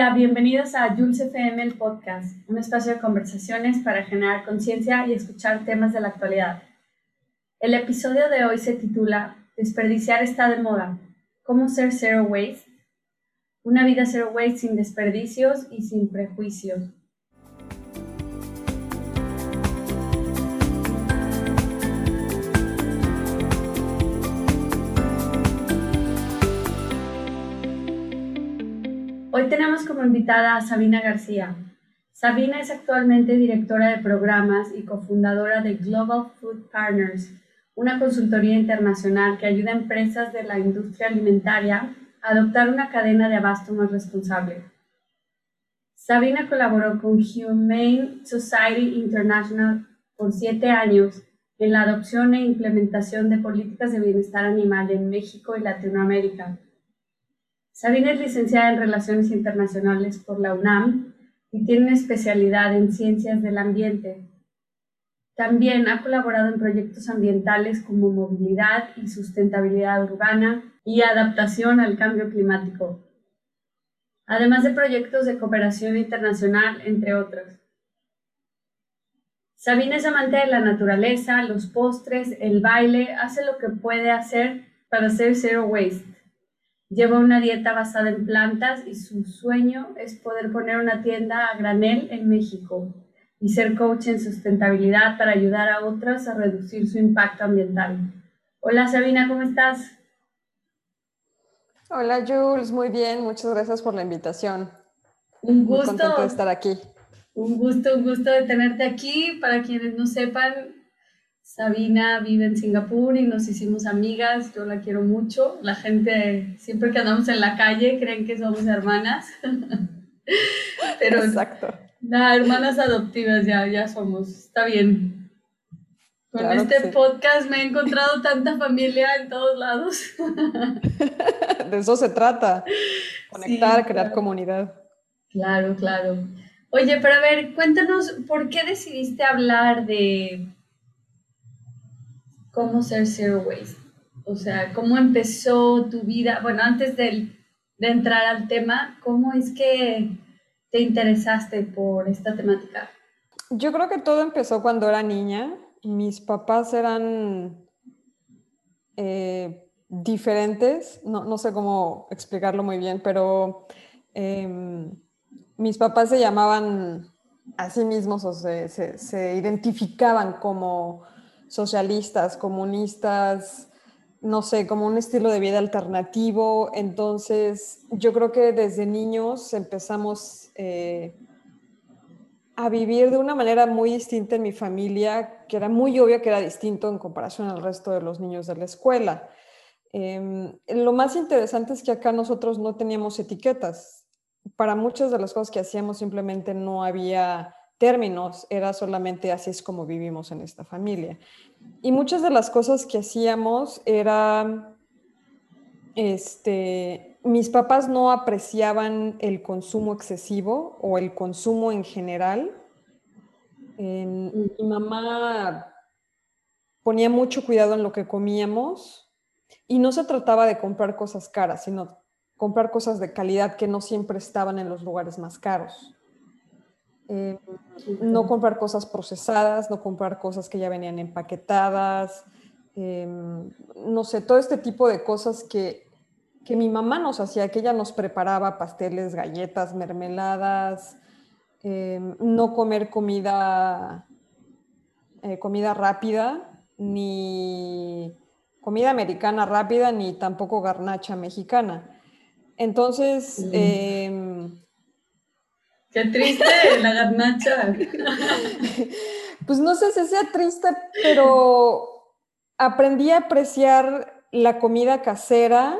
Hola, bienvenidos a Jules FM, el podcast, un espacio de conversaciones para generar conciencia y escuchar temas de la actualidad. El episodio de hoy se titula Desperdiciar está de moda. ¿Cómo ser zero waste? Una vida zero waste sin desperdicios y sin prejuicios. Hoy tenemos como invitada a Sabina García. Sabina es actualmente directora de programas y cofundadora de Global Food Partners, una consultoría internacional que ayuda a empresas de la industria alimentaria a adoptar una cadena de abasto más responsable. Sabina colaboró con Humane Society International por siete años en la adopción e implementación de políticas de bienestar animal en México y Latinoamérica Sabina es licenciada en Relaciones Internacionales por la UNAM y tiene una especialidad en Ciencias del Ambiente. También ha colaborado en proyectos ambientales como movilidad y sustentabilidad urbana y adaptación al cambio climático, además de proyectos de cooperación internacional, entre otros. Sabina es amante de la naturaleza, los postres, el baile, hace lo que puede hacer para ser zero waste Lleva una dieta basada en plantas y su sueño es poder poner una tienda a granel en México y ser coach en sustentabilidad para ayudar a otras a reducir su impacto ambiental. Hola Sabina, ¿cómo estás? Hola Jules, muy bien, muchas gracias por la invitación. Un gusto. Muy contento de estar aquí. Un gusto, un gusto de tenerte aquí. Para quienes no sepan, Sabina vive en Singapur y nos hicimos amigas, yo la quiero mucho. La gente, siempre que andamos en la calle, creen que somos hermanas. Pero Exacto. Nada, hermanas adoptivas ya, ya somos, está bien. Con este podcast me he encontrado tanta familia en todos lados. De eso se trata, conectar, crear comunidad. Claro, claro. Oye, pero a ver, cuéntanos, ¿por qué decidiste hablar de cómo ser zero waste. O sea, cómo empezó tu vida. Bueno, antes de, entrar al tema, ¿cómo es que te interesaste por esta temática? Yo creo que todo empezó cuando era niña. Mis papás eran eh, diferentes, no, sé cómo explicarlo muy bien, pero em, mis papás se llamaban a sí mismos o se identificaban como socialistas, comunistas, no sé, como un estilo de vida alternativo. Entonces, yo creo que desde niños empezamos eh, a vivir de una manera muy distinta en mi familia, que era muy obvio que era distinto en comparación al resto de los niños de la escuela. Em, lo más interesante es que acá nosotros no teníamos etiquetas. Para muchas de las cosas que hacíamos simplemente no había términos, era solamente así es como vivimos en esta familia. Y muchas de las cosas que hacíamos era, este, mis papás no apreciaban el consumo excesivo o el consumo en general. mi mamá ponía mucho cuidado en lo que comíamos y no se trataba de comprar cosas caras, sino comprar cosas de calidad que no siempre estaban en los lugares más caros. Eh, no comprar cosas procesadas, no comprar cosas que ya venían empaquetadas, em, no sé, todo este tipo de cosas que, que, mi mamá nos hacía, que ella nos preparaba pasteles, galletas, mermeladas, em, no comer comida, eh, comida rápida, ni comida americana rápida, ni tampoco garnacha mexicana. Entonces, Qué triste la garnacha. Pues no sé si sea triste, pero aprendí a apreciar la comida casera,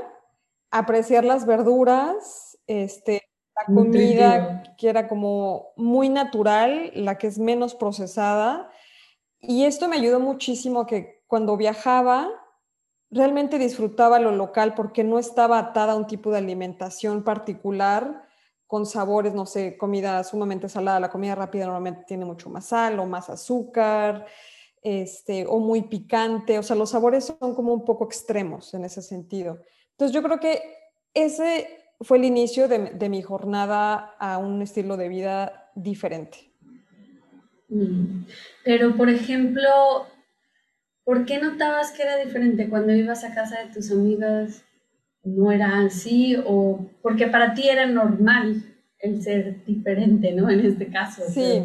apreciar las verduras, este, la comida que era como muy natural, la que es menos procesada. Y esto me ayudó muchísimo que cuando viajaba, realmente disfrutaba lo local porque no estaba atada a un tipo de alimentación particular con sabores, no sé, comida sumamente salada. La comida rápida normalmente tiene mucho más sal o más azúcar, este, o muy picante. O sea, los sabores son como un poco extremos en ese sentido. Entonces yo creo que ese fue el inicio de, mi jornada a un estilo de vida diferente. Mm. Pero, por ejemplo, ¿por qué notabas que era diferente cuando ibas a casa de tus amigas? ¿No era así? ¿O porque para ti era normal el ser diferente, ¿no? En este caso. Sí,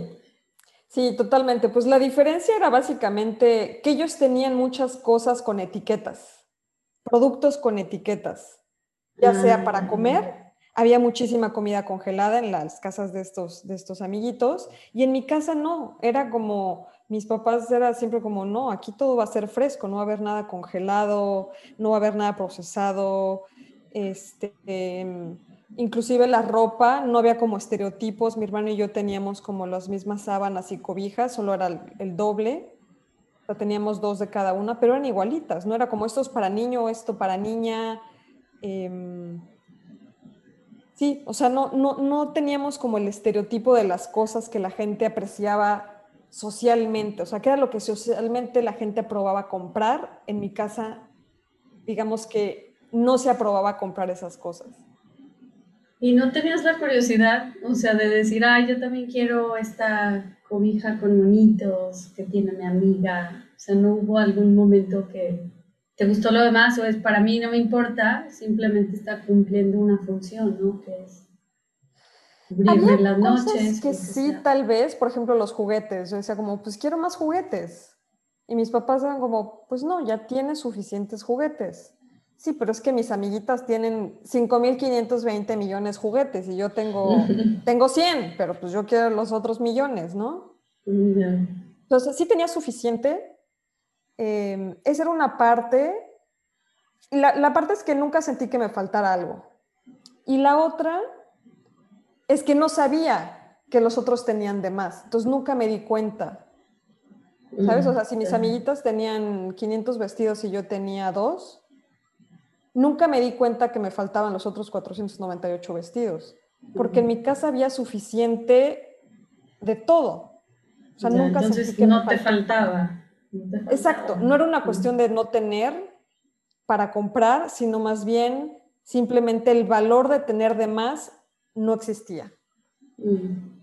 sí, totalmente. Pues la diferencia era básicamente que ellos tenían muchas cosas con etiquetas, productos con etiquetas ya sea para ah. comer, había muchísima comida congelada en las casas de estos, de estos amiguitos y en mi casa no, era como, mis papás era siempre como, no, aquí todo va a ser fresco, no va a haber nada congelado, no va a haber nada procesado, este, em, inclusive la ropa, no había como estereotipos, mi hermano y yo teníamos como las mismas sábanas y cobijas, solo era el, doble, teníamos dos de cada una, pero eran igualitas, no era como esto es para niño, esto para niña, Em, sí, o sea, no, no, no teníamos como el estereotipo de las cosas que la gente apreciaba socialmente, o sea, que era lo que socialmente la gente aprobaba comprar. En mi casa, digamos que no se aprobaba comprar esas cosas. ¿Y no tenías la curiosidad, o sea, de decir, ay, yo también quiero esta cobija con monitos que tiene mi amiga? O sea, ¿no hubo algún momento que te gustó lo demás o es para mí no me importa, simplemente está cumpliendo una función, ¿no? Que es cubrirme las noches. Que sí, tal vez, por ejemplo, los juguetes. Yo decía como, pues quiero más juguetes. Y mis papás eran como, pues no, ya tienes suficientes juguetes. Sí, pero es que mis amiguitas tienen 5.520 millones de juguetes y yo tengo, tengo 100, pero pues yo quiero los otros millones, ¿no? Entonces, sí tenía suficiente, Em, esa era una parte. La, la, parte es que nunca sentí que me faltara algo. Y la otra es que no sabía que los otros tenían de más. Entonces nunca me di cuenta. ¿Sabes? O sea, si mis amiguitas tenían 500 vestidos y yo tenía dos, nunca me di cuenta que me faltaban los otros 498 vestidos. Porque en mi casa había suficiente de todo. O sea, nunca sentí que no te faltaba. Exacto, no era una cuestión de no tener para comprar, sino más bien simplemente el valor de tener de más no existía. Mm.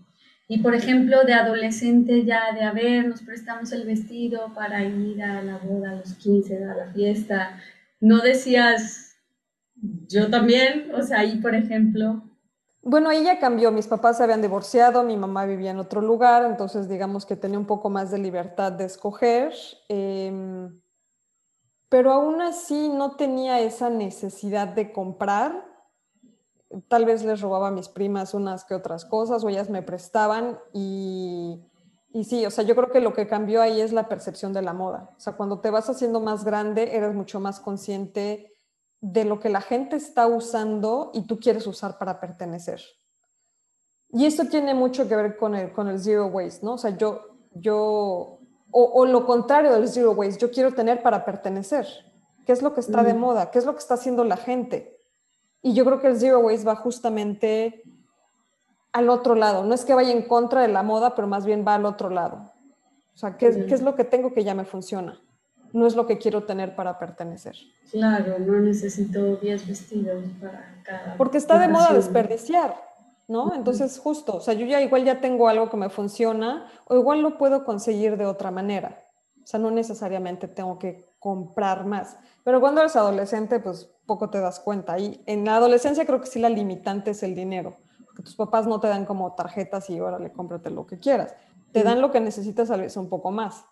Y por ejemplo, de adolescente ya de, a ver, nos prestamos el vestido para ir a la boda, a los 15, a la fiesta, no decías, yo también, o sea, ahí por ejemplo, bueno, ella cambió, mis papás se habían divorciado, mi mamá vivía en otro lugar, entonces digamos que tenía un poco más de libertad de escoger, em, pero aún así no tenía esa necesidad de comprar. Tal vez les robaba a mis primas unas que otras cosas o ellas me prestaban y, y sí, o sea, yo creo que lo que cambió ahí es la percepción de la moda. O sea, cuando te vas haciendo más grande, eres mucho más consciente de lo que la gente está usando y tú quieres usar para pertenecer. Y esto tiene mucho que ver con el, con el zero waste, ¿no? O sea, yo, yo, o, lo contrario del zero waste, yo quiero tener para pertenecer. ¿Qué es lo que está de mm. moda? ¿Qué es lo que está haciendo la gente? Y yo creo que el zero waste va justamente al otro lado. No es que vaya en contra de la moda, pero más bien va al otro lado. O sea, ¿qué, ¿qué es lo que tengo que ya me funciona? no es lo que quiero tener para pertenecer. Claro, no necesito 10 vestidos para cada. Porque está de moda desperdiciar, ¿no? Entonces, justo, o sea, yo ya igual ya tengo algo que me funciona, o igual lo puedo conseguir de otra manera. O sea, no necesariamente tengo que comprar más. Pero cuando eres adolescente, pues poco te das cuenta. Y en la adolescencia creo que sí la limitante es el dinero, porque tus papás no te dan como tarjetas y órale, cómprate lo que quieras. Te dan lo que necesitas a veces un poco más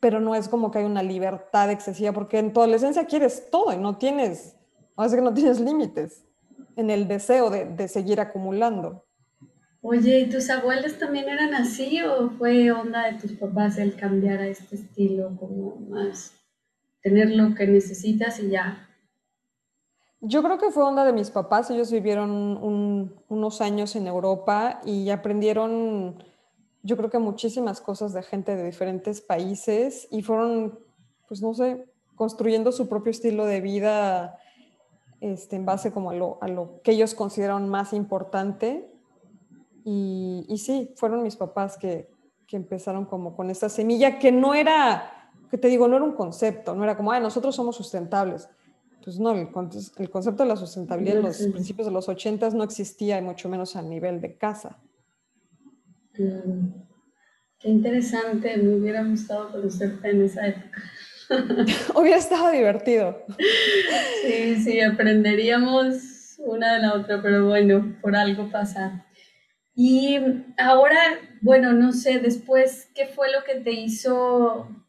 pero no es como que hay una libertad excesiva, porque en tu adolescencia quieres todo y no tienes, que no tienes límites en el deseo de, de, seguir acumulando. Oye, ¿y tus abuelos también eran así o fue onda de tus papás el cambiar a este estilo, como más tener lo que necesitas y ya? Yo creo que fue onda de mis papás, ellos vivieron unos años en Europa y aprendieron yo creo que muchísimas cosas de gente de diferentes países y fueron, pues no sé, construyendo su propio estilo de vida este, en base como a lo, a lo que ellos consideraron más importante. Y, y sí, fueron mis papás que, que, empezaron como con esta semilla que no era, que te digo, no era un concepto, no era como, ay, nosotros somos sustentables. pues no, el, concepto de la sustentabilidad en los principios de los 80 no existía, y mucho menos a nivel de casa. Qué interesante, me hubiera gustado conocerte en esa época. hubiera estado divertido. Sí, sí, aprenderíamos una de la otra, pero bueno, por algo pasa. Y ahora, bueno, no sé, después, ¿qué fue lo que te hizo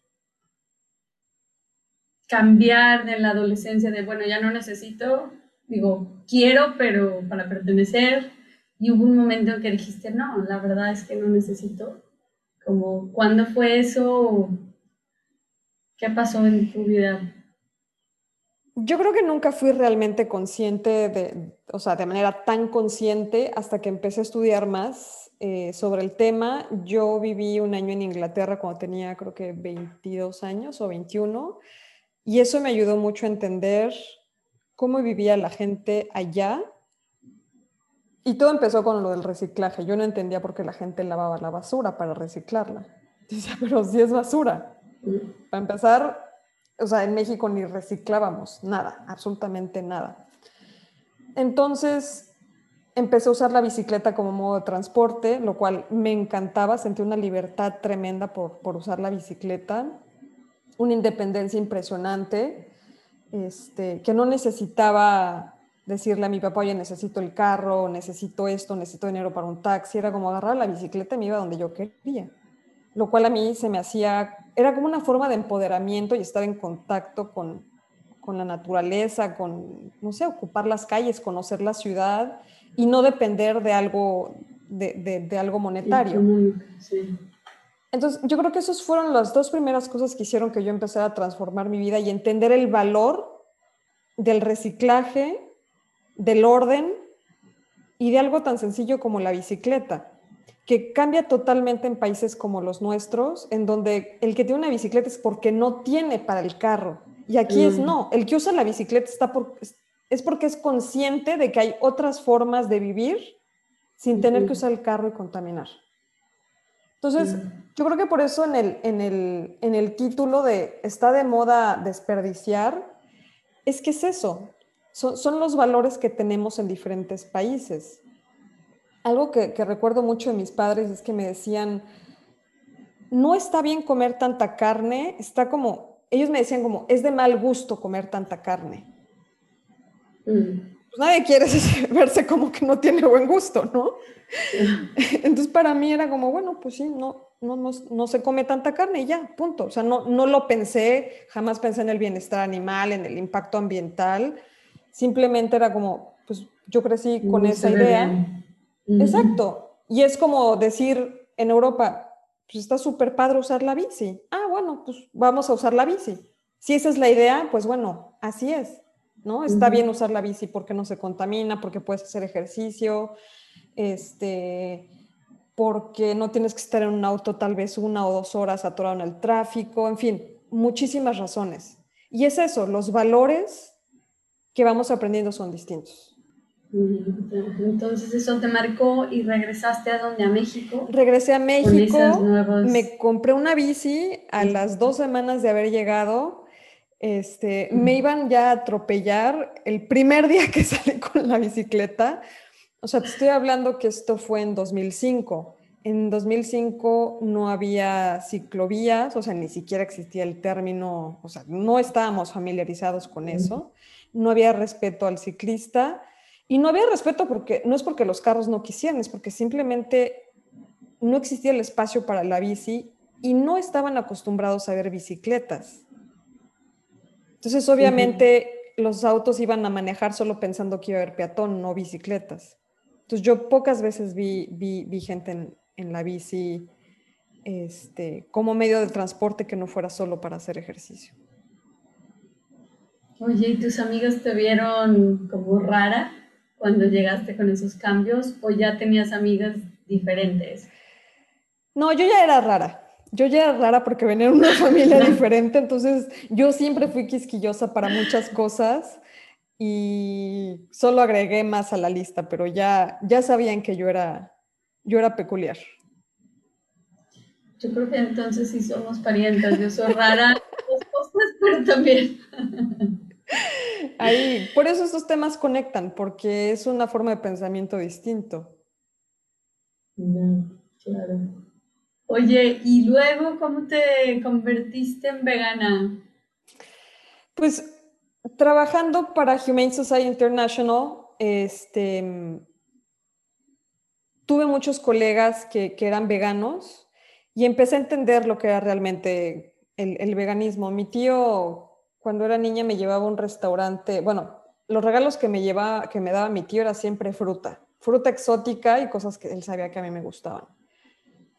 cambiar de la adolescencia de, bueno, ya no necesito, digo, quiero, pero para pertenecer? Y hubo un momento en que dijiste, no, la verdad es que no necesito. Como, ¿cuándo fue eso? ¿Qué pasó en tu vida? Yo creo que nunca fui realmente consciente de, o sea, de manera tan consciente hasta que empecé a estudiar más eh, sobre el tema. Yo viví un año en Inglaterra cuando tenía creo que 22 años o 21 y eso me ayudó mucho a entender cómo vivía la gente allá. Y todo empezó con lo del reciclaje. Yo no entendía por qué la gente lavaba la basura para reciclarla. Decía, pero si es basura. Para empezar, o sea, en México ni reciclábamos nada, absolutamente nada. Entonces empecé a usar la bicicleta como modo de transporte, lo cual me encantaba, sentí una libertad tremenda por, por usar la bicicleta, una independencia impresionante, este, que no necesitaba decirle a mi papá, oye, necesito el carro, necesito esto, necesito dinero para un taxi, era como agarrar la bicicleta y me iba donde yo quería, lo cual a mí se me hacía era como una forma de empoderamiento y estar en contacto con, con la naturaleza, con, no sé, ocupar las calles, conocer la ciudad y no depender de algo, de, de, algo monetario. Entonces, yo creo que esas fueron las dos primeras cosas que hicieron que yo empezara a transformar mi vida y entender el valor del reciclaje, del orden y de algo tan sencillo como la bicicleta que cambia totalmente en países como los nuestros, en donde el que tiene una bicicleta es porque no tiene para el carro. Y aquí es mm. no, el que usa la bicicleta está por, es porque es consciente de que hay otras formas de vivir sin tener que usar el carro y contaminar. Entonces, yo creo que por eso en el, en, el, en el título de está de moda desperdiciar, es que es eso, son, son los valores que tenemos en diferentes países algo que, recuerdo mucho de mis padres es que me decían, no está bien comer tanta carne, está como, ellos me decían como, es de mal gusto comer tanta carne. Mm. Pues nadie quiere verse como que no tiene buen gusto, ¿no? Entonces para mí era como, bueno, pues sí, no, no, no, se come tanta carne y ya, punto. O sea, no, no lo pensé, jamás pensé en el bienestar animal, en el impacto ambiental. Simplemente era como, pues yo crecí con esa idea. Exacto. Y es como decir en Europa, pues está súper padre usar la bici. Ah, bueno, pues vamos a usar la bici. Si esa es la idea, pues bueno, así es, ¿no? Está bien usar la bici porque no se contamina, porque puedes hacer ejercicio, este, porque no tienes que estar en un auto tal vez una o dos horas atorado en el tráfico, en fin, muchísimas razones. Y es eso, los valores que vamos aprendiendo son distintos. Entonces eso te marcó y regresaste a donde, a México. Regresé a México, me compré una bici a las dos semanas de haber llegado. Este, Me iban ya a atropellar el primer día que salí con la bicicleta. O sea, te estoy hablando que esto fue en 2005. En 2005 no había ciclovías, o sea, ni siquiera existía el término, o sea, no estábamos familiarizados con eso. No había respeto al ciclista y no había respeto porque no es porque los carros no quisieran, es porque simplemente no existía el espacio para la bici y no estaban acostumbrados a ver bicicletas. Entonces, obviamente, los autos iban a manejar solo pensando que iba a haber peatón, no bicicletas. Entonces, yo pocas veces vi, vi, gente en, en, la bici este, como medio de transporte que no fuera solo para hacer ejercicio. Oye, ¿y tus amigos te vieron como rara? cuando llegaste con esos cambios o ya tenías amigas diferentes? No, yo ya era rara. Yo ya era rara porque venía de una familia diferente, entonces yo siempre fui quisquillosa para muchas cosas y solo agregué más a la lista, pero ya, ya sabían que yo era, yo era peculiar. Yo creo que entonces sí somos parientes. Yo soy rara, pero también. ahí, por eso estos temas conectan, porque es una forma de pensamiento distinto. claro. Oye, ¿y luego cómo te convertiste en vegana? Pues trabajando para Humane Society International, este, tuve muchos colegas que, eran veganos y empecé a entender lo que era realmente el, veganismo. Mi tío, cuando era niña, me llevaba a un restaurante, bueno, los regalos que me, llevaba, que me daba mi tío era siempre fruta, fruta exótica y cosas que él sabía que a mí me gustaban.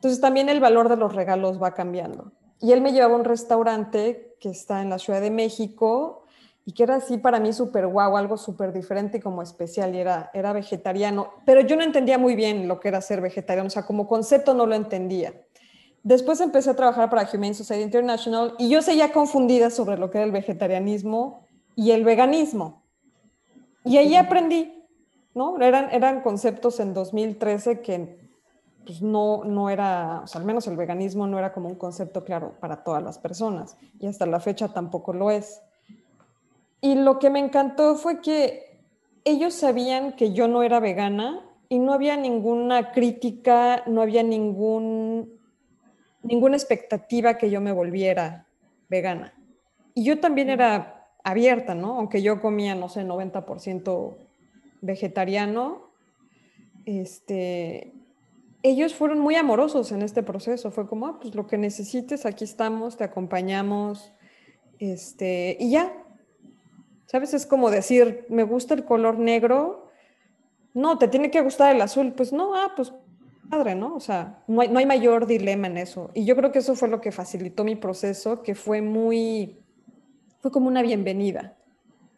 Entonces también el valor de los regalos va cambiando. Y él me llevaba a un restaurante que está en la Ciudad de México y que era así para mí súper guau, algo súper diferente y como especial, y era, era vegetariano, pero yo no entendía muy bien lo que era ser vegetariano, o sea, como concepto no lo entendía. Después empecé a trabajar para Humane Society International y yo seguía confundida sobre lo que era el vegetarianismo y el veganismo. Y ahí aprendí, ¿no? Eran, eran conceptos en 2013 que pues no, no era, o sea, al menos el veganismo no era como un concepto claro para todas las personas y hasta la fecha tampoco lo es. Y lo que me encantó fue que ellos sabían que yo no era vegana y no había ninguna crítica, no había ningún, ninguna expectativa que yo me volviera vegana. Y yo también era abierta, ¿no? Aunque yo comía, no sé, 90% vegetariano, este, ellos fueron muy amorosos en este proceso. Fue como, ah, pues lo que necesites, aquí estamos, te acompañamos, este, y ya, ¿Sabes? Es como decir, me gusta el color negro. No, te tiene que gustar el azul. Pues no, ah, pues padre, ¿no? O sea, no hay, no hay mayor dilema en eso. Y yo creo que eso fue lo que facilitó mi proceso, que fue muy, fue como una bienvenida.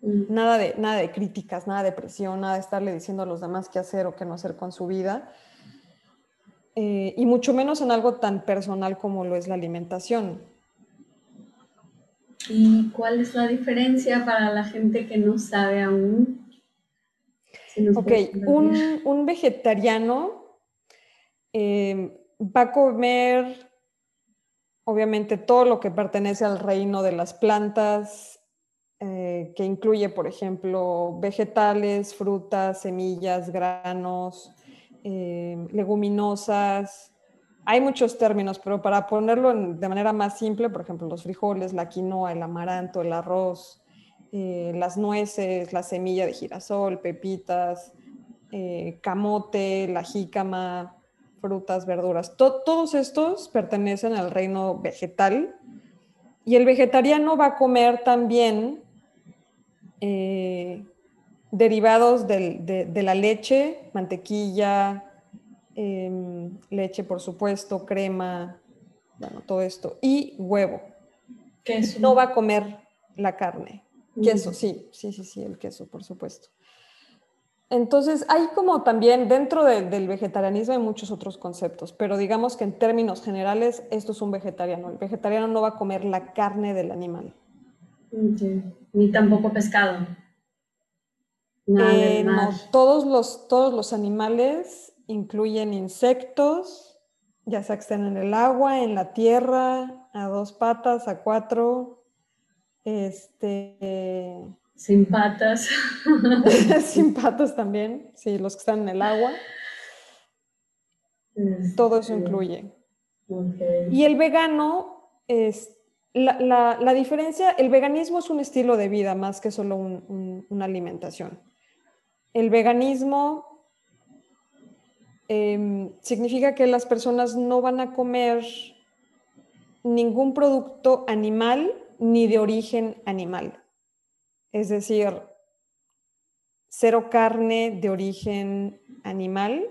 Mm. Nada de, nada de críticas, nada de presión, nada de estarle diciendo a los demás qué hacer o qué no hacer con su vida. Eh, y mucho menos en algo tan personal como lo es la alimentación. ¿Y cuál es la diferencia para la gente que no sabe aún? ok, un, vegetariano eh, va a comer, obviamente, todo lo que pertenece al reino de las plantas, eh, que incluye, por ejemplo, vegetales, frutas, semillas, granos, eh, leguminosas, hay muchos términos, pero para ponerlo de manera más simple, por ejemplo, los frijoles, la quinoa, el amaranto, el arroz, eh, las nueces, la semilla de girasol, pepitas, eh, camote, la jícama, frutas, verduras. todos estos pertenecen al reino vegetal y el vegetariano va a comer también eh, derivados de la leche, mantequilla, Em, leche, por supuesto, crema, bueno, todo esto, y huevo. Queso. No va a comer la carne. Queso, sí, sí, sí, sí, el queso, por supuesto. Entonces, hay como también dentro del vegetarianismo hay muchos otros conceptos, pero digamos que en términos generales esto es un vegetariano. El vegetariano no va a comer la carne del animal. Ni tampoco pescado. Eh, no, todos los, todos los animales incluyen insectos, ya sea que estén en el agua, en la tierra, a dos patas, a cuatro, este... Sin patas. Sin patas también, sí, los que están en el agua. Todo eso este, incluye. Y el vegano es... La, diferencia, el veganismo es un estilo de vida más que solo una alimentación. El veganismo Em, significa que las personas no van a comer ningún producto animal ni de origen animal. Es decir, cero carne de origen animal.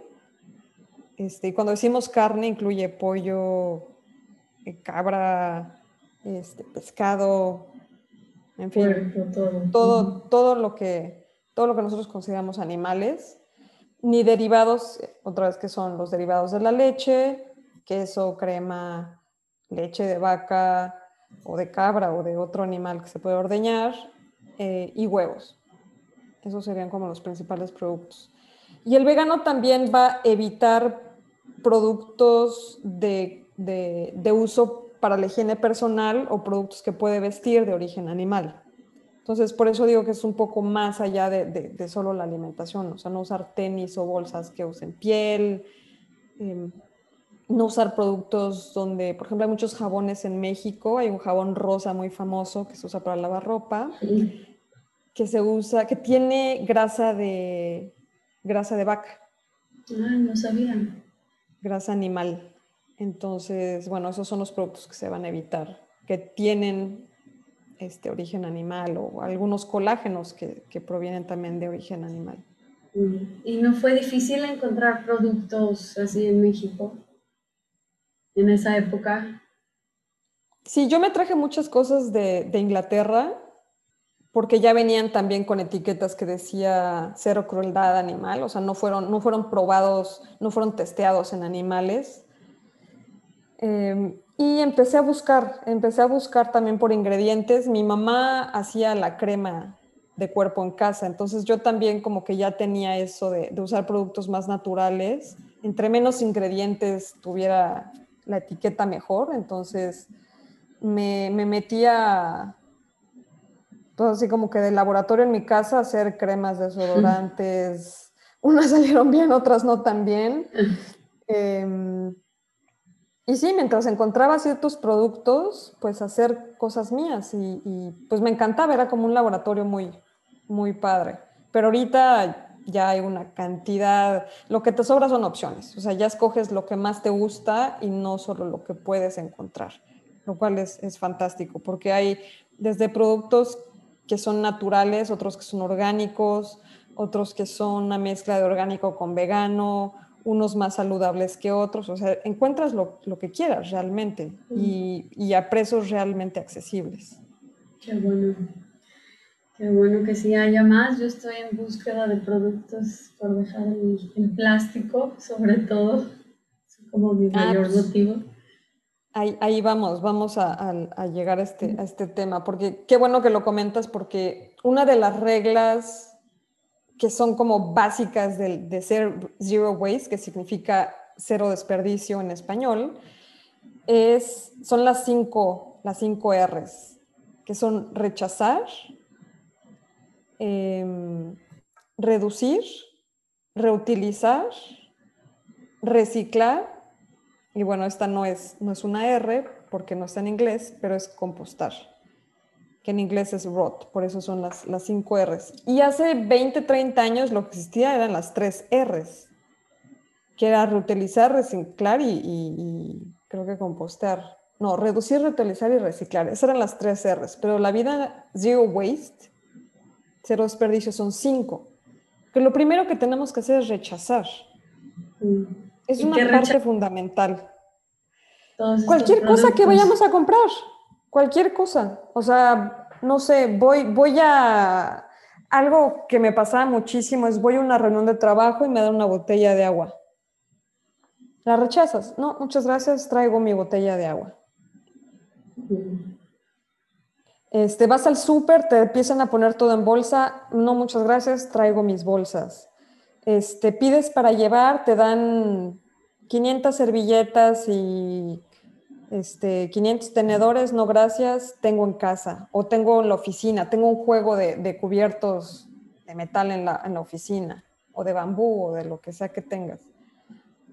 Este, cuando decimos carne incluye pollo, eh, cabra, este, pescado, en fin, todo, todo, lo que, todo lo que nosotros consideramos animales ni derivados, otra vez que son los derivados de la leche, queso, crema, leche de vaca o de cabra o de otro animal que se puede ordeñar, eh, y huevos. Esos serían como los principales productos. Y el vegano también va a evitar productos de, de uso para la higiene personal o productos que puede vestir de origen animal. Entonces, por eso digo que es un poco más allá de, de, solo la alimentación, o sea, no usar tenis o bolsas que usen piel, em, no usar productos donde, por ejemplo, hay muchos jabones en México, hay un jabón rosa muy famoso que se usa para lavar ropa, que se usa, que tiene grasa de, grasa de vaca. Ah, no sabía. Grasa animal. Entonces, bueno, esos son los productos que se van a evitar, que tienen este origen animal o algunos colágenos que, que provienen también de origen animal. ¿Y no fue difícil encontrar productos así en México? en esa época? Sí, yo me traje muchas cosas de, Inglaterra porque ya venían también con etiquetas que decía cero crueldad animal, o sea, no fueron, no fueron probados, no fueron testeados en animales. Em, y empecé a buscar, empecé a buscar también por ingredientes. Mi mamá hacía la crema de cuerpo en casa, entonces yo también como que ya tenía eso de, de usar productos más naturales. Entre menos ingredientes tuviera la etiqueta mejor, entonces me, me metía todo así como que de laboratorio en mi casa a hacer cremas desodorantes. Unas salieron bien, otras no tan bien. Em, y sí, mientras encontraba ciertos productos, pues hacer cosas mías y, pues me encantaba, era como un laboratorio muy, muy padre. Pero ahorita ya hay una cantidad, lo que te sobra son opciones, o sea, ya escoges lo que más te gusta y no solo lo que puedes encontrar, lo cual es, es fantástico, porque hay desde productos que son naturales, otros que son orgánicos, otros que son una mezcla de orgánico con vegano, unos más saludables que otros, o sea, encuentras lo, lo que quieras realmente y, y a precios realmente accesibles. Qué bueno. Qué bueno que sí haya más. Yo estoy en búsqueda de productos por dejar el, plástico, sobre todo, como mi ah, mayor pues, motivo. Ahí, ahí, vamos, vamos a, a, llegar a este, a este tema, porque qué bueno que lo comentas, porque una de las reglas que son como básicas de, de ser zero waste, que significa cero desperdicio en español, es, son las cinco, las cinco R's, que son rechazar, Em, reducir, reutilizar, reciclar, y bueno, esta no es, no es una R porque no está en inglés, pero es compostar, que en inglés es rot, por eso son las, las cinco R's. Y hace 20, 30 años lo que existía eran las tres R's, que era reutilizar, reciclar y, y creo que compostar. No, reducir, reutilizar y reciclar. Esas eran las tres R's, pero la vida zero waste cero desperdicios son cinco. Que lo primero que tenemos que hacer es rechazar. Mm. Es una parte fundamental. Cualquier cosa que vayamos a comprar, cualquier cosa. O sea, no sé, voy, voy a... Algo que me pasaba muchísimo es voy a una reunión de trabajo y me dan una botella de agua. ¿La rechazas? No, muchas gracias, traigo mi botella de agua. Este, vas al súper, te empiezan a poner todo en bolsa. No, muchas gracias, traigo mis bolsas. Este, pides para llevar, te dan 500 servilletas y este, 500 tenedores, no gracias, tengo en casa o tengo en la oficina, tengo un juego de, cubiertos de metal en la, oficina o de bambú o de lo que sea que tengas.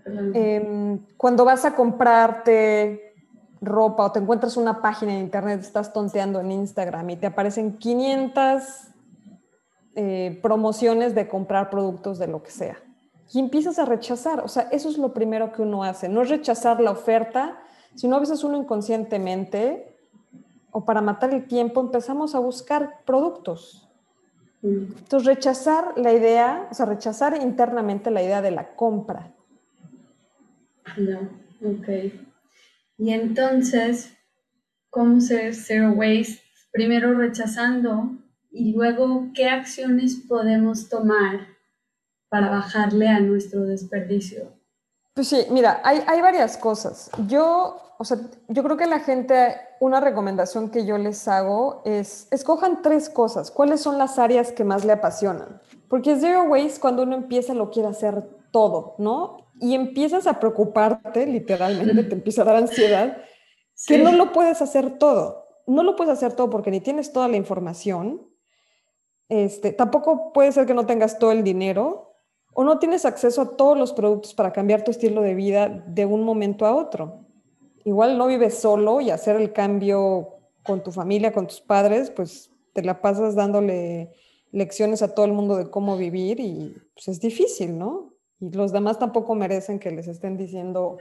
Em, cuando vas a comprarte ropa o te encuentras una página en internet, estás tonteando en Instagram y te aparecen 500 eh, promociones de comprar productos de lo que sea. Y empiezas a rechazar. O sea, eso es lo primero que uno hace. No es rechazar la oferta, sino a veces uno inconscientemente o para matar el tiempo empezamos a buscar productos. Mm. Entonces, rechazar la idea, o sea, rechazar internamente la idea de la compra. No, ok. Y entonces, ¿cómo ser zero waste? Primero rechazando y luego, ¿qué acciones podemos tomar para bajarle a nuestro desperdicio? Pues sí, mira, hay, hay varias cosas. Yo, o sea, yo creo que la gente, una recomendación que yo les hago es, escojan tres cosas. ¿Cuáles son las áreas que más le apasionan? Porque zero waste, cuando uno empieza, lo quiere hacer todo, ¿no? y empiezas a preocuparte, literalmente, te empieza a dar ansiedad, que no lo puedes hacer todo. No lo puedes hacer todo porque ni tienes toda la información, Este, tampoco puede ser que no tengas todo el dinero o no tienes acceso a todos los productos para cambiar tu estilo de vida de un momento a otro. Igual no vives solo y hacer el cambio con tu familia, con tus padres, pues te la pasas dándole lecciones a todo el mundo de cómo vivir y pues es difícil, ¿no? Y los demás tampoco merecen que les estén diciendo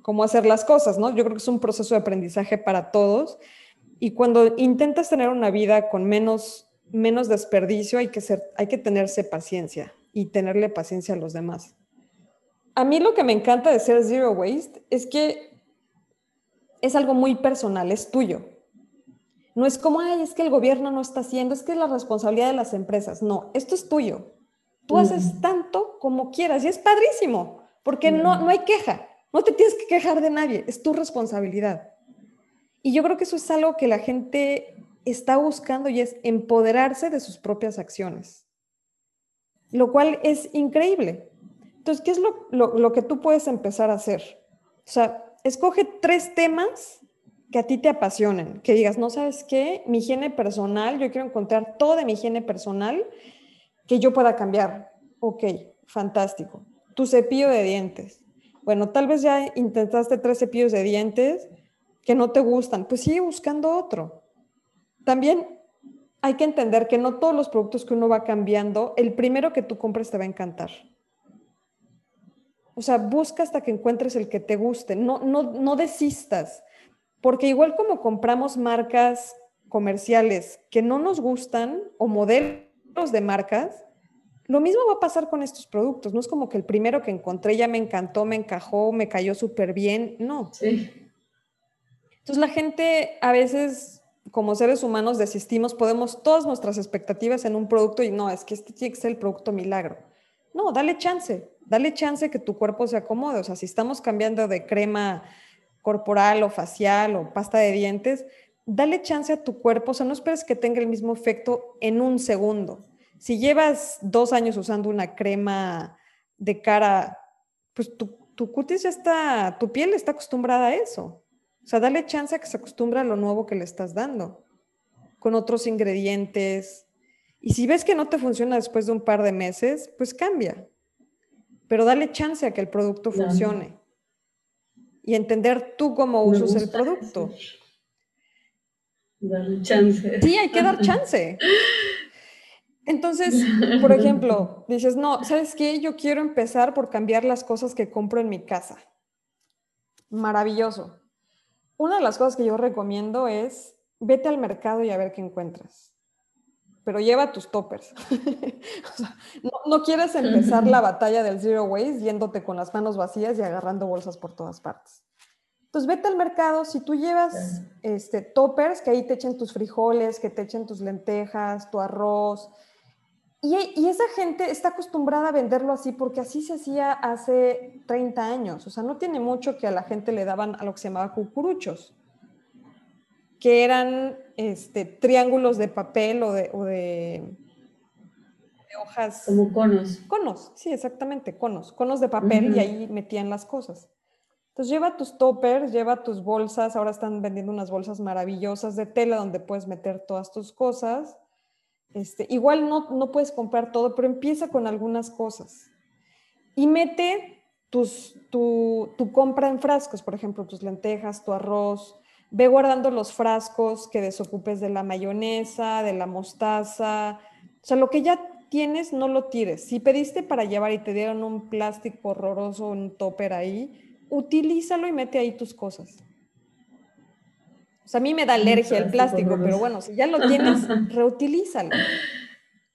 cómo hacer las cosas, ¿no? Yo creo que es un proceso de aprendizaje para todos y cuando intentas tener una vida con menos, menos desperdicio hay que, ser, hay que tenerse paciencia y tenerle paciencia a los demás. A mí lo que me encanta de ser Zero Waste es que es algo muy personal, es tuyo. No es como, ay, es que el gobierno no está haciendo, es que es la responsabilidad de las empresas. No, esto es tuyo. Tú haces tanto como quieras y es padrísimo, porque no, no hay queja. No te tienes que quejar de nadie, es tu responsabilidad. Y yo creo que eso es algo que la gente está buscando y es empoderarse de sus propias acciones, lo cual es increíble. Entonces, ¿qué es lo, lo que tú puedes empezar a hacer? O sea, escoge tres temas que a ti te apasionen, que digas, no sabes qué, mi higiene personal, yo quiero encontrar todo de mi higiene personal que yo pueda cambiar. Ok, fantástico. Tu cepillo de dientes. Bueno, tal vez ya intentaste tres cepillos de dientes que no te gustan, pues sigue buscando otro. También hay que entender que no todos los productos que uno va cambiando, el primero que tú compres te va a encantar. O sea, busca hasta que encuentres el que te guste, no, no, no desistas, porque igual como compramos marcas comerciales que no nos gustan o modelos de marcas, lo mismo va a pasar con estos productos. No es como que el primero que encontré ya me encantó, me encajó, me cayó súper bien. No. Sí. Entonces la gente a veces, como seres humanos, desistimos, podemos todas nuestras expectativas en un producto y no, es que este tiene que ser el producto milagro. No, dale chance, dale chance que tu cuerpo se acomode. O sea, si estamos cambiando de crema corporal o facial o pasta de dientes, dale chance a tu cuerpo. O sea, no esperes que tenga el mismo efecto en un segundo si llevas dos años usando una crema de cara, pues tu, tu cutis ya está, tu piel está acostumbrada a eso. O sea, dale chance a que se acostumbre a lo nuevo que le estás dando, con otros ingredientes. Y si ves que no te funciona después de un par de meses, pues cambia. Pero dale chance a que el producto funcione. Y entender tú cómo usas el producto. Darle chance. Sí, hay que dar chance. Entonces, por ejemplo, dices, no, ¿sabes qué? Yo quiero empezar por cambiar las cosas que compro en mi casa. Maravilloso. Una de las cosas que yo recomiendo es, vete al mercado y a ver qué encuentras. Pero lleva tus toppers. no, no, quieres empezar la batalla del zero waste yéndote con las manos vacías y agarrando bolsas por todas partes. Entonces, vete al mercado, si tú llevas este, toppers, que ahí te echen tus frijoles, que te echen tus lentejas, tu arroz, y, esa gente está acostumbrada a venderlo así porque así se hacía hace 30 años. O sea, no tiene mucho que a la gente le daban a lo que se llamaba cucuruchos, que eran este, triángulos de papel o de, de, hojas. Como conos. Conos, sí, exactamente, conos. Conos de papel y ahí metían las cosas. Entonces lleva tus toppers, lleva tus bolsas. Ahora están vendiendo unas bolsas maravillosas de tela donde puedes meter todas tus cosas este, igual no, no puedes comprar todo, pero empieza con algunas cosas. Y mete tus, tu, tu compra en frascos, por ejemplo, tus lentejas, tu arroz. Ve guardando los frascos que desocupes de la mayonesa, de la mostaza. O sea, lo que ya tienes, no lo tires. Si pediste para llevar y te dieron un plástico horroroso, un topper ahí, utilízalo y mete ahí tus cosas. O sea, a mí me da alergia el plástico, pero bueno, si ya lo tienes, reutilízalo.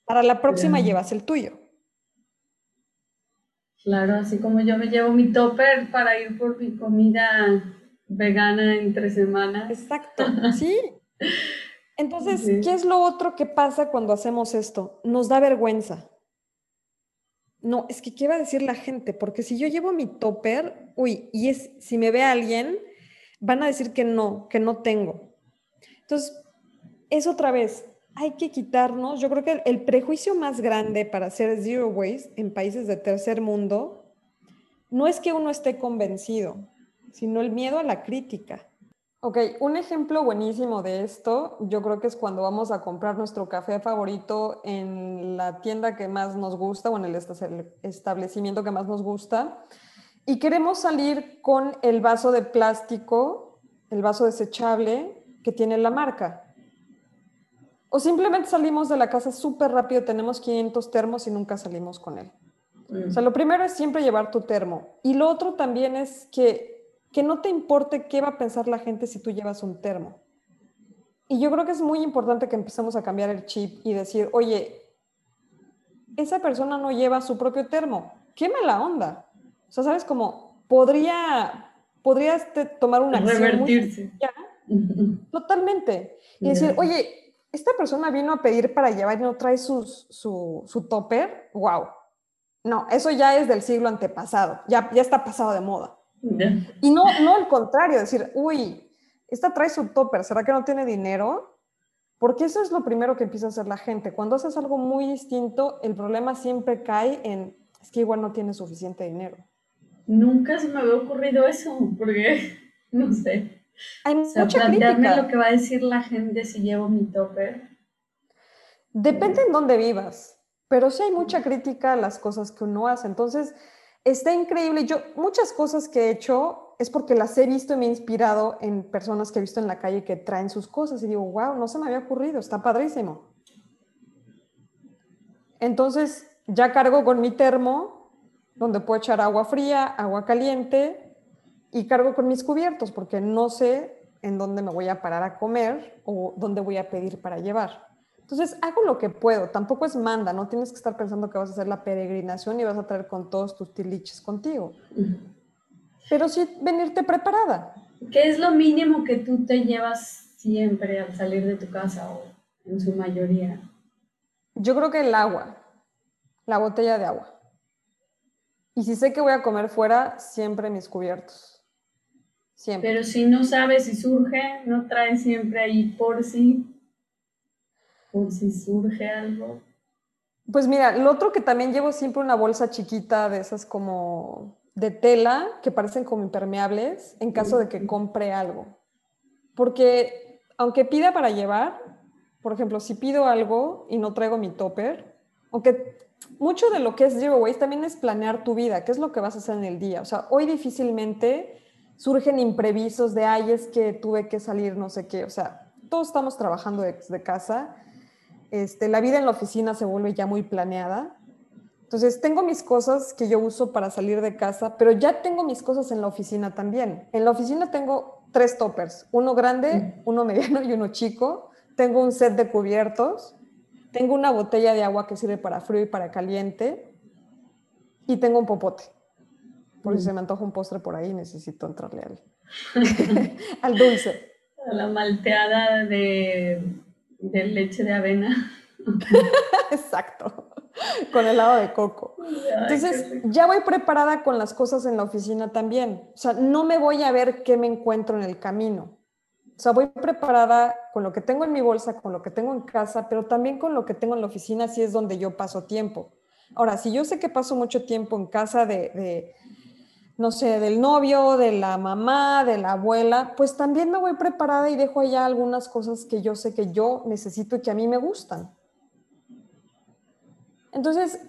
Para la próxima llevas el tuyo. Claro, así como yo me llevo mi topper para ir por mi comida vegana entre semanas. Exacto, sí. Entonces, ¿qué es lo otro que pasa cuando hacemos esto? Nos da vergüenza. No, es que ¿qué va a decir la gente? Porque si yo llevo mi topper, uy, y es, si me ve alguien, van a decir que no, que no tengo. Entonces, es otra vez, hay que quitarnos, yo creo que el, prejuicio más grande para hacer zero waste en países de tercer mundo no es que uno esté convencido, sino el miedo a la crítica. Ok, un ejemplo buenísimo de esto, yo creo que es cuando vamos a comprar nuestro café favorito en la tienda que más nos gusta o en el establecimiento que más nos gusta y queremos salir con el vaso de plástico, el vaso desechable que tiene la marca. O simplemente salimos de la casa súper rápido, tenemos 500 termos y nunca salimos con él. O sea, lo primero es siempre llevar tu termo. Y lo otro también es que que no te importe qué va a pensar la gente si tú llevas un termo. Y yo creo que es muy importante que empecemos a cambiar el chip y decir, oye, esa persona no lleva su propio termo. Qué mala onda. O sea, ¿sabes cómo? Podría, podría este, tomar una acción Revertirse. Totalmente. Y decir, oye, esta persona vino a pedir para llevar y no trae su, su topper. ¡Wow! No, eso ya es del siglo antepasado. Ya, ya está pasado de moda. Y no, no al contrario, decir, uy, esta trae su topper, ¿será que no tiene dinero? Porque eso es lo primero que empieza a hacer la gente. Cuando haces algo muy distinto, el problema siempre cae en, es que igual no tiene suficiente dinero. Nunca se me había ocurrido eso, porque, no sé. Hay o sea, mucha plantearme crítica. lo que va a decir la gente si llevo mi topper. Depende en dónde vivas, pero sí hay mucha crítica a las cosas que uno hace. Entonces, está increíble. Yo, muchas cosas que he hecho es porque las he visto y me he inspirado en personas que he visto en la calle que traen sus cosas y digo, wow, no se me había ocurrido, está padrísimo. Entonces, ya cargo con mi termo, donde puedo echar agua fría, agua caliente, y cargo con mis cubiertos, porque no sé en dónde me voy a parar a comer o dónde voy a pedir para llevar. Entonces, hago lo que puedo, tampoco es manda, no tienes que estar pensando que vas a hacer la peregrinación y vas a traer con todos tus tiliches contigo, pero sí venirte preparada. ¿Qué es lo mínimo que tú te llevas siempre al salir de tu casa o en su mayoría? Yo creo que el agua, la botella de agua. Y si sé que voy a comer fuera, siempre mis cubiertos. Siempre. Pero si no sabes si surge, no traes siempre ahí por si, por si surge algo. Pues mira, lo otro que también llevo siempre una bolsa chiquita de esas como de tela que parecen como impermeables en caso de que compre algo. Porque aunque pida para llevar, por ejemplo, si pido algo y no traigo mi topper, aunque mucho de lo que es zero waste también es planear tu vida, qué es lo que vas a hacer en el día. O sea, hoy difícilmente surgen imprevistos de, ay, es que tuve que salir, no sé qué. O sea, todos estamos trabajando desde casa. Este, la vida en la oficina se vuelve ya muy planeada. Entonces, tengo mis cosas que yo uso para salir de casa, pero ya tengo mis cosas en la oficina también. En la oficina tengo tres toppers, uno grande, uno mediano y uno chico. Tengo un set de cubiertos. Tengo una botella de agua que sirve para frío y para caliente. Y tengo un popote. Por si se me antoja un postre por ahí, necesito entrarle al, al dulce. La malteada de, de leche de avena. Exacto. Con helado de coco. Entonces, ya voy preparada con las cosas en la oficina también. O sea, no me voy a ver qué me encuentro en el camino. O sea, voy preparada con lo que tengo en mi bolsa, con lo que tengo en casa, pero también con lo que tengo en la oficina, si es donde yo paso tiempo. Ahora, si yo sé que paso mucho tiempo en casa de, de, no sé, del novio, de la mamá, de la abuela, pues también me voy preparada y dejo allá algunas cosas que yo sé que yo necesito y que a mí me gustan. Entonces,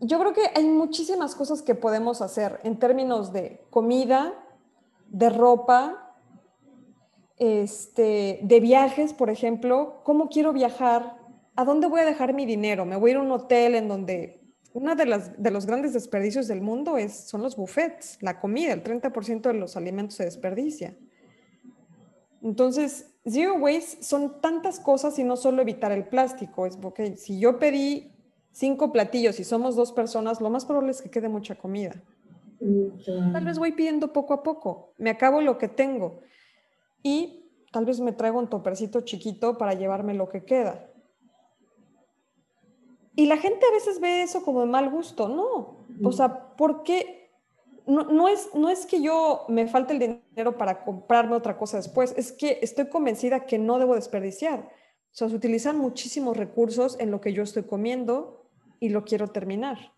yo creo que hay muchísimas cosas que podemos hacer en términos de comida, de ropa, este, de viajes, por ejemplo. ¿Cómo quiero viajar? ¿A dónde voy a dejar mi dinero? ¿Me voy a ir a un hotel en donde uno de, las, de los grandes desperdicios del mundo es, son los buffets, la comida, el 30% de los alimentos se desperdicia. Entonces, zero waste son tantas cosas y no solo evitar el plástico. Es porque si yo pedí cinco platillos y somos dos personas, lo más probable es que quede mucha comida. Tal vez voy pidiendo poco a poco, me acabo lo que tengo y tal vez me traigo un topercito chiquito para llevarme lo que queda. Y la gente a veces ve eso como de mal gusto, no. O sea, ¿por qué? No, no, es, no es que yo me falte el dinero para comprarme otra cosa después, es que estoy convencida que no debo desperdiciar. O sea, se utilizan muchísimos recursos en lo que yo estoy comiendo y lo quiero terminar.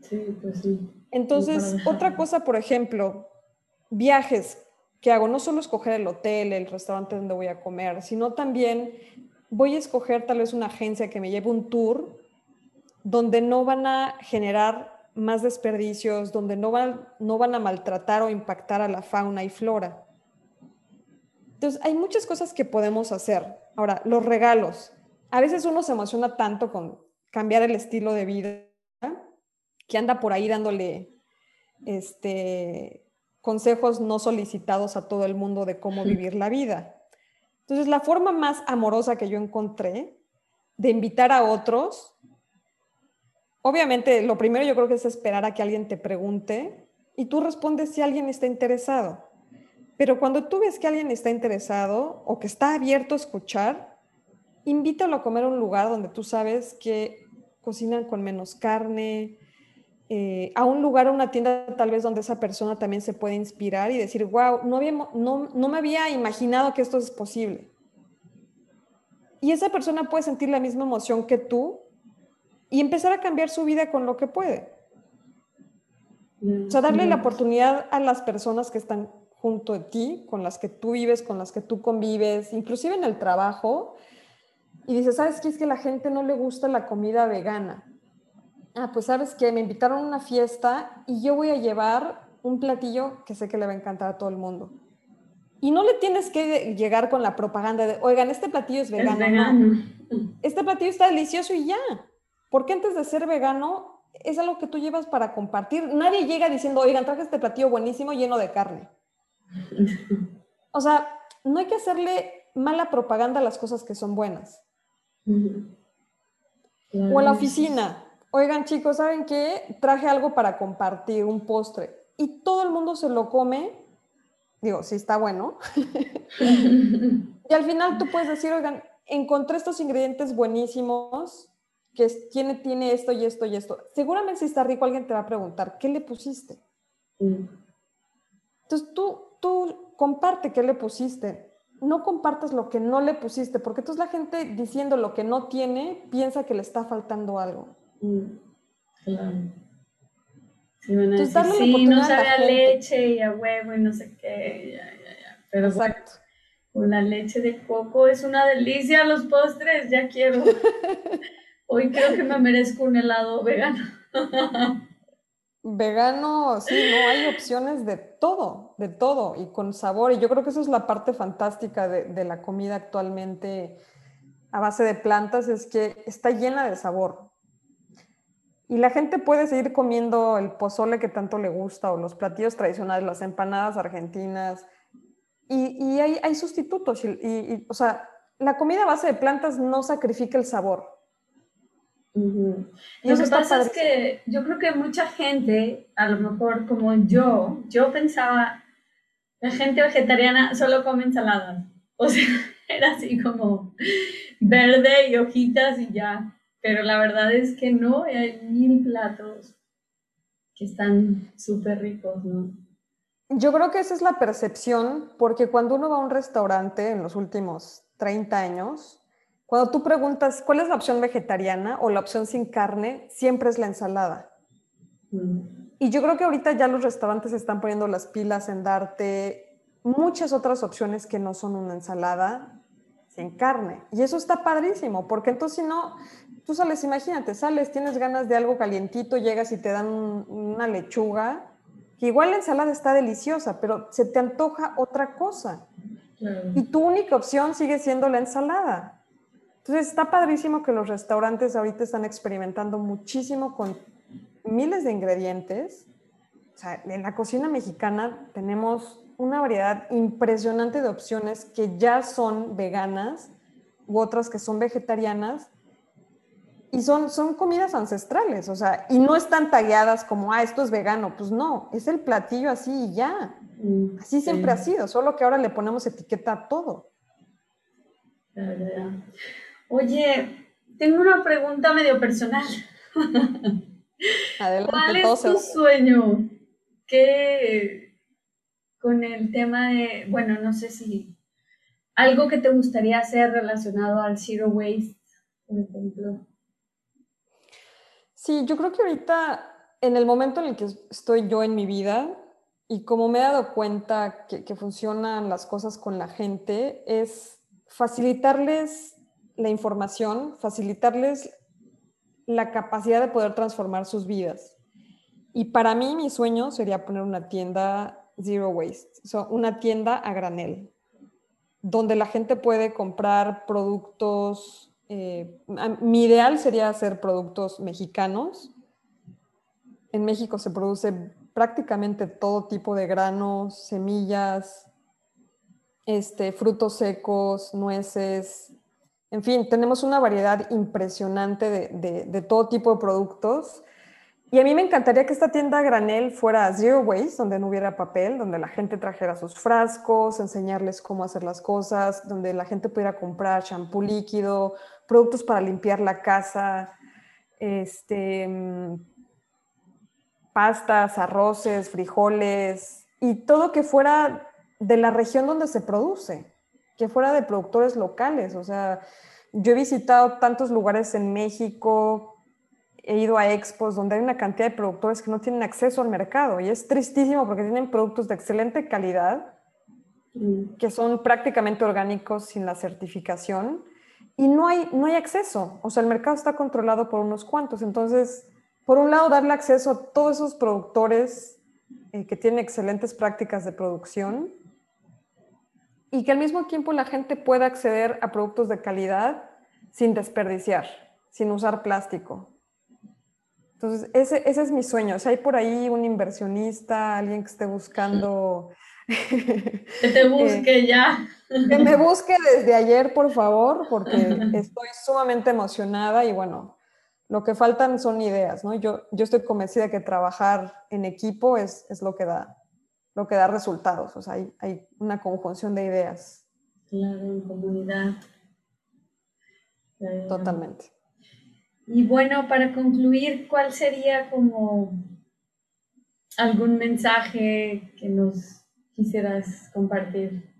Sí, pues sí. Entonces, otra cosa, por ejemplo, viajes. ¿Qué hago? No solo escoger el hotel, el restaurante donde voy a comer, sino también voy a escoger tal vez una agencia que me lleve un tour donde no van a generar más desperdicios, donde no van, no van a maltratar o impactar a la fauna y flora. Entonces, hay muchas cosas que podemos hacer. Ahora, los regalos. A veces uno se emociona tanto con cambiar el estilo de vida que anda por ahí dándole este, consejos no solicitados a todo el mundo de cómo vivir la vida. Entonces, la forma más amorosa que yo encontré de invitar a otros, obviamente lo primero yo creo que es esperar a que alguien te pregunte y tú respondes si alguien está interesado. Pero cuando tú ves que alguien está interesado o que está abierto a escuchar, invítalo a comer a un lugar donde tú sabes que cocinan con menos carne, eh, a un lugar, a una tienda tal vez donde esa persona también se puede inspirar y decir, wow, no, no, no me había imaginado que esto es posible. Y esa persona puede sentir la misma emoción que tú y empezar a cambiar su vida con lo que puede. O sea, darle la oportunidad a las personas que están junto de ti, con las que tú vives, con las que tú convives, inclusive en el trabajo, y dices, ¿sabes qué? Es que a la gente no le gusta la comida vegana ah, pues sabes que me invitaron a una fiesta y yo voy a llevar un platillo que sé que le va a encantar a todo el mundo. Y no le tienes que llegar con la propaganda de, oigan, este platillo es vegano. Este platillo está delicioso y ya. Porque antes de ser vegano es algo que tú llevas para compartir. Nadie llega diciendo, oigan, traje este platillo buenísimo lleno de carne. O sea, no hay que hacerle mala propaganda a las cosas que son buenas. O a la oficina. Oigan chicos, ¿saben qué? Traje algo para compartir, un postre. Y todo el mundo se lo come. Digo, sí está bueno. y al final tú puedes decir, oigan, encontré estos ingredientes buenísimos que tiene, tiene esto y esto y esto. Seguramente si está rico alguien te va a preguntar, ¿qué le pusiste? Mm. Entonces tú, tú comparte qué le pusiste. No compartas lo que no le pusiste, porque entonces la gente diciendo lo que no tiene piensa que le está faltando algo. Mm, claro. Sí, van a decir, sí, no sabe a, leche y a huevo y no sé qué, ya, ya, ya. Pero Exacto. con la leche de coco es una delicia los postres, ya quiero. Hoy creo que me merezco un helado vegano. Vegano, sí, no, hay opciones de todo, de todo y con sabor. Y yo creo que eso es la parte fantástica de, de la comida actualmente a base de plantas, es que está llena de sabor. Y la gente puede seguir comiendo el pozole que tanto le gusta o los platillos tradicionales, las empanadas argentinas. Y, hay, sustitutos. Y, o sea, la comida a base de plantas no sacrifica el sabor. Lo que pasa es que yo creo que mucha gente, a lo mejor como yo, yo pensaba, la gente vegetariana solo come ensaladas. O sea, era así como verde y hojitas y ya. Pero la verdad es que no, hay mil platos que están súper ricos, ¿no? Yo creo que esa es la percepción, porque cuando uno va a un restaurante en los últimos 30 años, cuando tú preguntas cuál es la opción vegetariana o la opción sin carne, siempre es la ensalada. Mm. Y yo creo que ahorita ya los restaurantes están poniendo las pilas en darte muchas otras opciones que no son una ensalada sin carne. Y eso está padrísimo, porque entonces si no, tú sales, imagínate, sales, tienes ganas de algo calientito, llegas y te dan una lechuga, que igual la ensalada está deliciosa, pero se te antoja otra cosa. Y tu única opción sigue siendo la ensalada. Entonces está padrísimo que los restaurantes ahorita están experimentando muchísimo con miles de ingredientes. O sea, en la cocina mexicana tenemos una variedad impresionante de opciones que ya son veganas u otras que son vegetarianas y son, son comidas ancestrales, o sea, y no están talladas como, ah, esto es vegano, pues no, es el platillo así y ya. Mm, así siempre ha sido, solo que ahora le ponemos etiqueta a todo. Oye, tengo una pregunta medio personal. Adelante, ¿Cuál es tu sueño? ¿Qué con el tema de, bueno, no sé si algo que te gustaría hacer relacionado al zero waste, por ejemplo? Sí, yo creo que ahorita, en el momento en el que estoy yo en mi vida, y como me he dado cuenta que, funcionan las cosas con la gente, es facilitarles la información, facilitarles la capacidad de poder transformar sus vidas. Y para mí mi sueño sería poner una tienda zero waste, una tienda a granel, donde la gente puede comprar productos. Eh, mi ideal sería hacer productos mexicanos. En México se produce prácticamente todo tipo de granos, semillas, este, frutos secos, nueces, en fin, tenemos una variedad impresionante de, todo tipo de productos. Y a mí me encantaría que esta tienda granel fuera zero waste, donde no hubiera papel, donde la gente trajera sus frascos, enseñarles cómo hacer las cosas, donde la gente pudiera comprar champú líquido, productos para limpiar la casa, este, mm, pastas, arroces, frijoles y todo que fuera de la región donde se produce que fuera de productores locales. O sea, yo he visitado tantos lugares en México, he ido a expos donde hay una cantidad de productores que no tienen acceso al mercado y es tristísimo porque tienen productos de excelente calidad mm. que son prácticamente orgánicos sin la certificación y no hay, no hay acceso. O sea, el mercado está controlado por unos cuantos. Entonces, por un lado, darle acceso a todos esos productores eh, que tienen excelentes prácticas de producción y que al mismo tiempo la gente pueda acceder a productos de calidad sin desperdiciar, sin usar plástico. Entonces, ese, ese es mi sueño. Si hay por ahí un inversionista, alguien que esté buscando... Que te busque eh, ya. Que me busque desde ayer, por favor, porque estoy sumamente emocionada y bueno, lo que faltan son ideas, ¿no? Yo, yo estoy convencida que trabajar en equipo es, es lo que da lo que da resultados. O sea, hay, hay una conjunción de ideas. Claro, en comunidad. Totalmente. Y bueno, para concluir, ¿cuál sería como algún mensaje que nos quisieras compartir?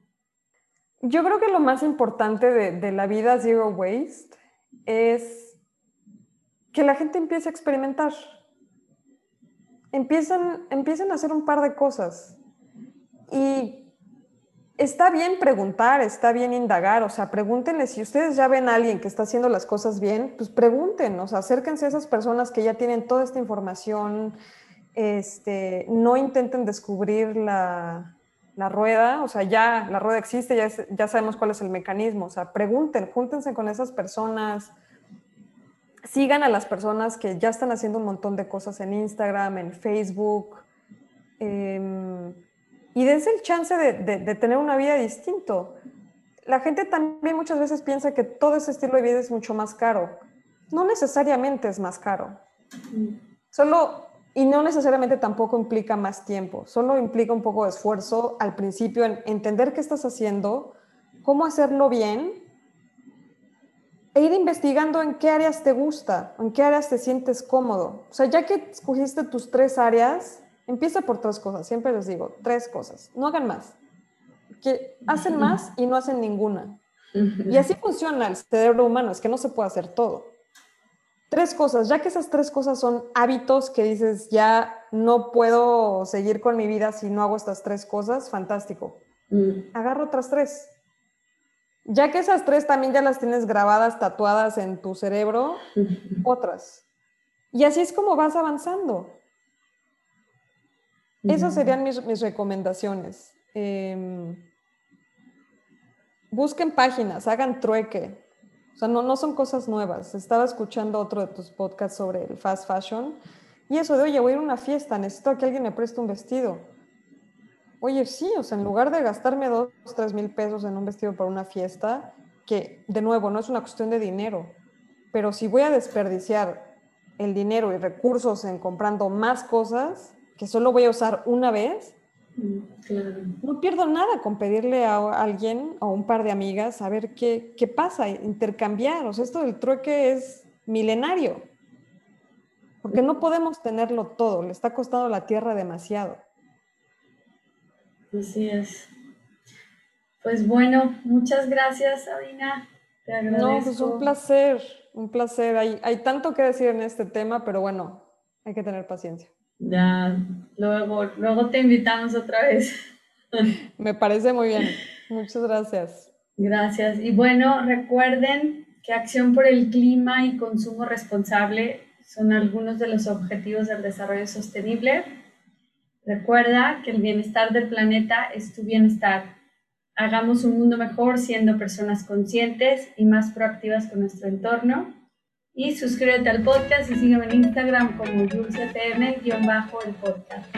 Yo creo que lo más importante de, de, la vida Zero Waste es que la gente empiece a experimentar. Empiezan, empiezan a hacer un par de cosas. Y está bien preguntar, está bien indagar, o sea, pregúntenle si ustedes ya ven a alguien que está haciendo las cosas bien, pues pregunten, o sea, acérquense a esas personas que ya tienen toda esta información, este, no intenten descubrir la, la rueda, o sea, ya la rueda existe, ya, ya sabemos cuál es el mecanismo, o sea, pregunten, júntense con esas personas, sigan a las personas que ya están haciendo un montón de cosas en Instagram, en Facebook. Eh, y dense el chance de, tener una vida distinto. La gente también muchas veces piensa que todo ese estilo de vida es mucho más caro. No necesariamente es más caro. Solo, y no necesariamente tampoco implica más tiempo, solo implica un poco de esfuerzo al principio en entender qué estás haciendo, cómo hacerlo bien e ir investigando en qué áreas te gusta, en qué áreas te sientes cómodo. O sea, ya que escogiste tus tres áreas, Empieza por tres cosas, siempre les digo, tres cosas. No hagan más. Que hacen más y no hacen ninguna. Y así funciona el cerebro humano, es que no se puede hacer todo. Tres cosas, ya que esas tres cosas son hábitos que dices, ya no puedo seguir con mi vida si no hago estas tres cosas, fantástico. Mm. Agarro otras tres. Ya que esas tres también ya las tienes grabadas, tatuadas en tu cerebro, otras. Y así es como vas avanzando. Esas serían mis, recomendaciones. Em, busquen páginas, hagan trueque. O sea, no, no son cosas nuevas. Estaba escuchando otro de tus podcasts sobre el fast fashion y eso de, oye, voy a ir a una fiesta, necesito que alguien me preste un vestido. Oye, sí, o sea, en lugar de gastarme dos, tres mil pesos en un vestido para una fiesta, que de nuevo no es una cuestión de dinero, pero si voy a desperdiciar el dinero y recursos en comprando más cosas, que solo voy a usar una vez, mm, no pierdo nada con pedirle a alguien o un par de amigas a ver qué, qué pasa, intercambiar. O sea, esto del trueque es milenario, porque no podemos tenerlo todo, le está costando la tierra demasiado. Así es. Pues bueno, muchas gracias, Sabina. Te agradezco. No, pues un placer, un placer. Hay, hay tanto que decir en este tema, pero bueno, hay que tener paciencia. Ya, luego, luego te invitamos otra vez. Me parece muy bien. Muchas gracias. Gracias. Y bueno, recuerden que acción por el clima y consumo responsable son algunos de los objetivos del desarrollo sostenible. Recuerda que el bienestar del planeta es tu bienestar. Hagamos un mundo mejor siendo personas conscientes y más proactivas con nuestro entorno. Y suscríbete al podcast y sígueme en Instagram como dulcepm-el podcast.